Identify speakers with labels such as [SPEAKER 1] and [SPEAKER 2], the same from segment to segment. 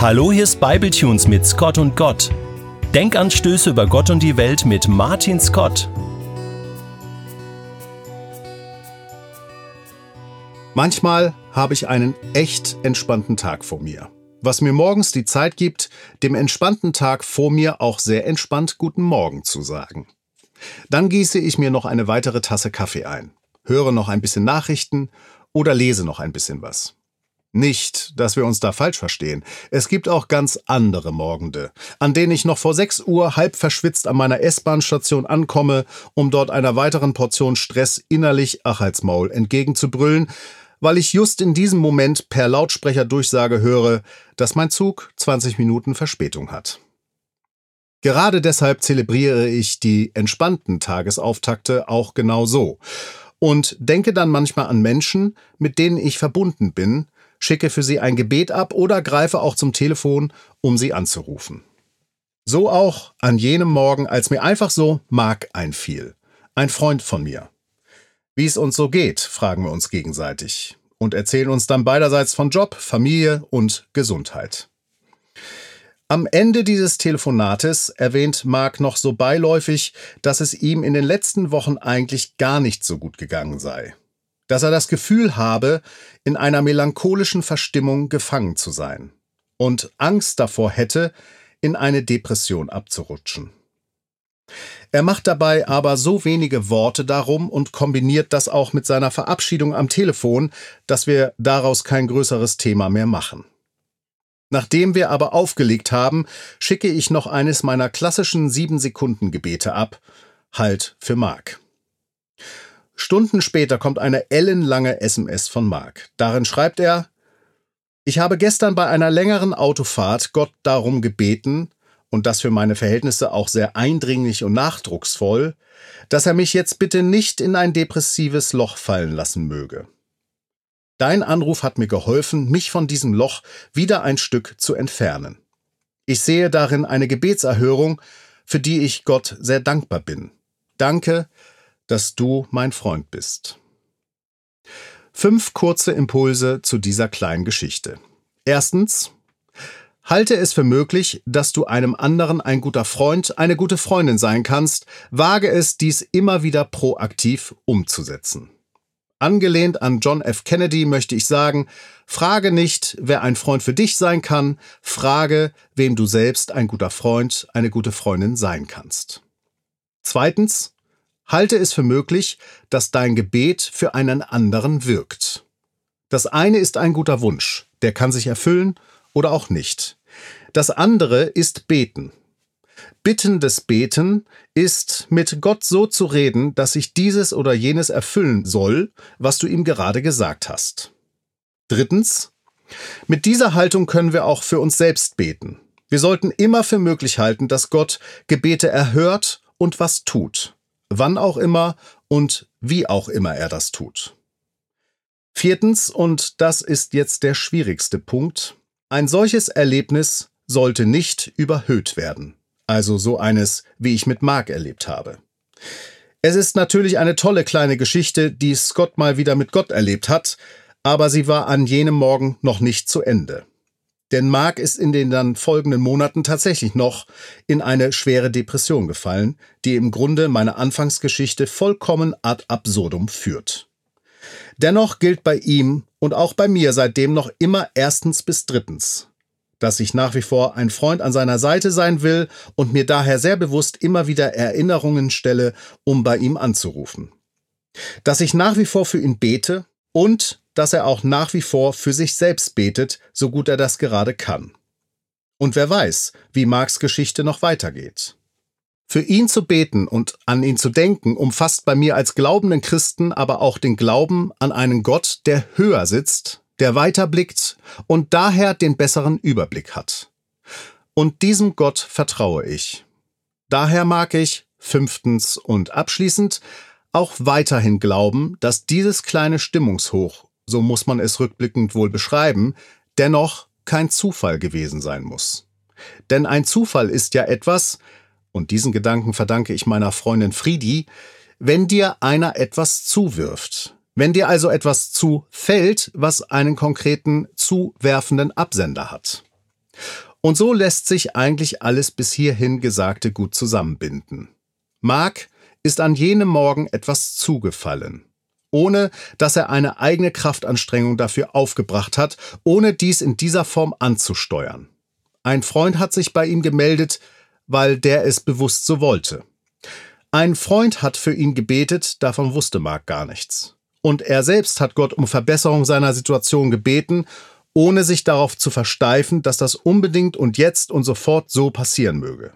[SPEAKER 1] Hallo, hier ist Bibletunes mit Scott und Gott. Denkanstöße über Gott und die Welt mit Martin Scott.
[SPEAKER 2] Manchmal habe ich einen echt entspannten Tag vor mir. Was mir morgens die Zeit gibt, dem entspannten Tag vor mir auch sehr entspannt Guten Morgen zu sagen. Dann gieße ich mir noch eine weitere Tasse Kaffee ein, höre noch ein bisschen Nachrichten oder lese noch ein bisschen was. Nicht, dass wir uns da falsch verstehen. Es gibt auch ganz andere Morgende, an denen ich noch vor 6 Uhr halb verschwitzt an meiner S-Bahn-Station ankomme, um dort einer weiteren Portion Stress innerlich ach als Maul entgegenzubrüllen, weil ich just in diesem Moment per Lautsprecherdurchsage höre, dass mein Zug 20 Minuten Verspätung hat. Gerade deshalb zelebriere ich die entspannten Tagesauftakte auch genau so und denke dann manchmal an Menschen, mit denen ich verbunden bin, schicke für sie ein Gebet ab oder greife auch zum Telefon, um sie anzurufen. So auch an jenem Morgen, als mir einfach so Mark einfiel. Ein Freund von mir. Wie es uns so geht, fragen wir uns gegenseitig und erzählen uns dann beiderseits von Job, Familie und Gesundheit. Am Ende dieses Telefonates erwähnt Mark noch so beiläufig, dass es ihm in den letzten Wochen eigentlich gar nicht so gut gegangen sei dass er das Gefühl habe, in einer melancholischen Verstimmung gefangen zu sein und Angst davor hätte, in eine Depression abzurutschen. Er macht dabei aber so wenige Worte darum und kombiniert das auch mit seiner Verabschiedung am Telefon, dass wir daraus kein größeres Thema mehr machen. Nachdem wir aber aufgelegt haben, schicke ich noch eines meiner klassischen sieben Sekunden Gebete ab, Halt für Mark. Stunden später kommt eine ellenlange SMS von Mark. Darin schreibt er, ich habe gestern bei einer längeren Autofahrt Gott darum gebeten, und das für meine Verhältnisse auch sehr eindringlich und nachdrucksvoll, dass er mich jetzt bitte nicht in ein depressives Loch fallen lassen möge. Dein Anruf hat mir geholfen, mich von diesem Loch wieder ein Stück zu entfernen. Ich sehe darin eine Gebetserhörung, für die ich Gott sehr dankbar bin. Danke, dass du mein Freund bist. Fünf kurze Impulse zu dieser kleinen Geschichte. Erstens, halte es für möglich, dass du einem anderen ein guter Freund, eine gute Freundin sein kannst, wage es, dies immer wieder proaktiv umzusetzen. Angelehnt an John F. Kennedy möchte ich sagen, frage nicht, wer ein Freund für dich sein kann, frage, wem du selbst ein guter Freund, eine gute Freundin sein kannst. Zweitens, halte es für möglich, dass dein Gebet für einen anderen wirkt. Das eine ist ein guter Wunsch, der kann sich erfüllen oder auch nicht. Das andere ist Beten. Bittendes Beten ist, mit Gott so zu reden, dass sich dieses oder jenes erfüllen soll, was du ihm gerade gesagt hast. Drittens, mit dieser Haltung können wir auch für uns selbst beten. Wir sollten immer für möglich halten, dass Gott Gebete erhört und was tut wann auch immer und wie auch immer er das tut. Viertens, und das ist jetzt der schwierigste Punkt, ein solches Erlebnis sollte nicht überhöht werden, also so eines, wie ich mit Mark erlebt habe. Es ist natürlich eine tolle kleine Geschichte, die Scott mal wieder mit Gott erlebt hat, aber sie war an jenem Morgen noch nicht zu Ende. Denn Mark ist in den dann folgenden Monaten tatsächlich noch in eine schwere Depression gefallen, die im Grunde meine Anfangsgeschichte vollkommen ad absurdum führt. Dennoch gilt bei ihm und auch bei mir seitdem noch immer erstens bis drittens, dass ich nach wie vor ein Freund an seiner Seite sein will und mir daher sehr bewusst immer wieder Erinnerungen stelle, um bei ihm anzurufen. Dass ich nach wie vor für ihn bete und dass er auch nach wie vor für sich selbst betet, so gut er das gerade kann. Und wer weiß, wie Marks Geschichte noch weitergeht. Für ihn zu beten und an ihn zu denken umfasst bei mir als glaubenden Christen aber auch den Glauben an einen Gott, der höher sitzt, der weiter blickt und daher den besseren Überblick hat. Und diesem Gott vertraue ich. Daher mag ich, fünftens und abschließend, auch weiterhin glauben, dass dieses kleine Stimmungshoch so muss man es rückblickend wohl beschreiben, dennoch kein Zufall gewesen sein muss. Denn ein Zufall ist ja etwas, und diesen Gedanken verdanke ich meiner Freundin Friedi, wenn dir einer etwas zuwirft. Wenn dir also etwas zufällt, was einen konkreten zuwerfenden Absender hat. Und so lässt sich eigentlich alles bis hierhin Gesagte gut zusammenbinden. Mark ist an jenem Morgen etwas zugefallen, ohne dass er eine eigene Kraftanstrengung dafür aufgebracht hat, ohne dies in dieser Form anzusteuern. Ein Freund hat sich bei ihm gemeldet, weil der es bewusst so wollte. Ein Freund hat für ihn gebetet, davon wusste Mark gar nichts. Und er selbst hat Gott um Verbesserung seiner Situation gebeten, ohne sich darauf zu versteifen, dass das unbedingt und jetzt und sofort so passieren möge.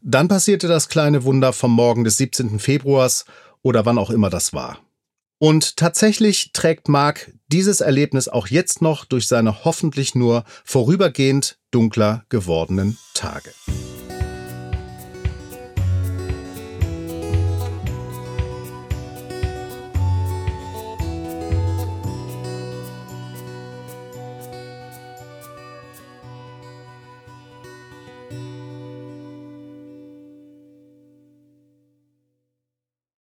[SPEAKER 2] Dann passierte das kleine Wunder vom Morgen des 17. Februars oder wann auch immer das war. Und tatsächlich trägt Mark dieses Erlebnis auch jetzt noch durch seine hoffentlich nur vorübergehend dunkler gewordenen Tage.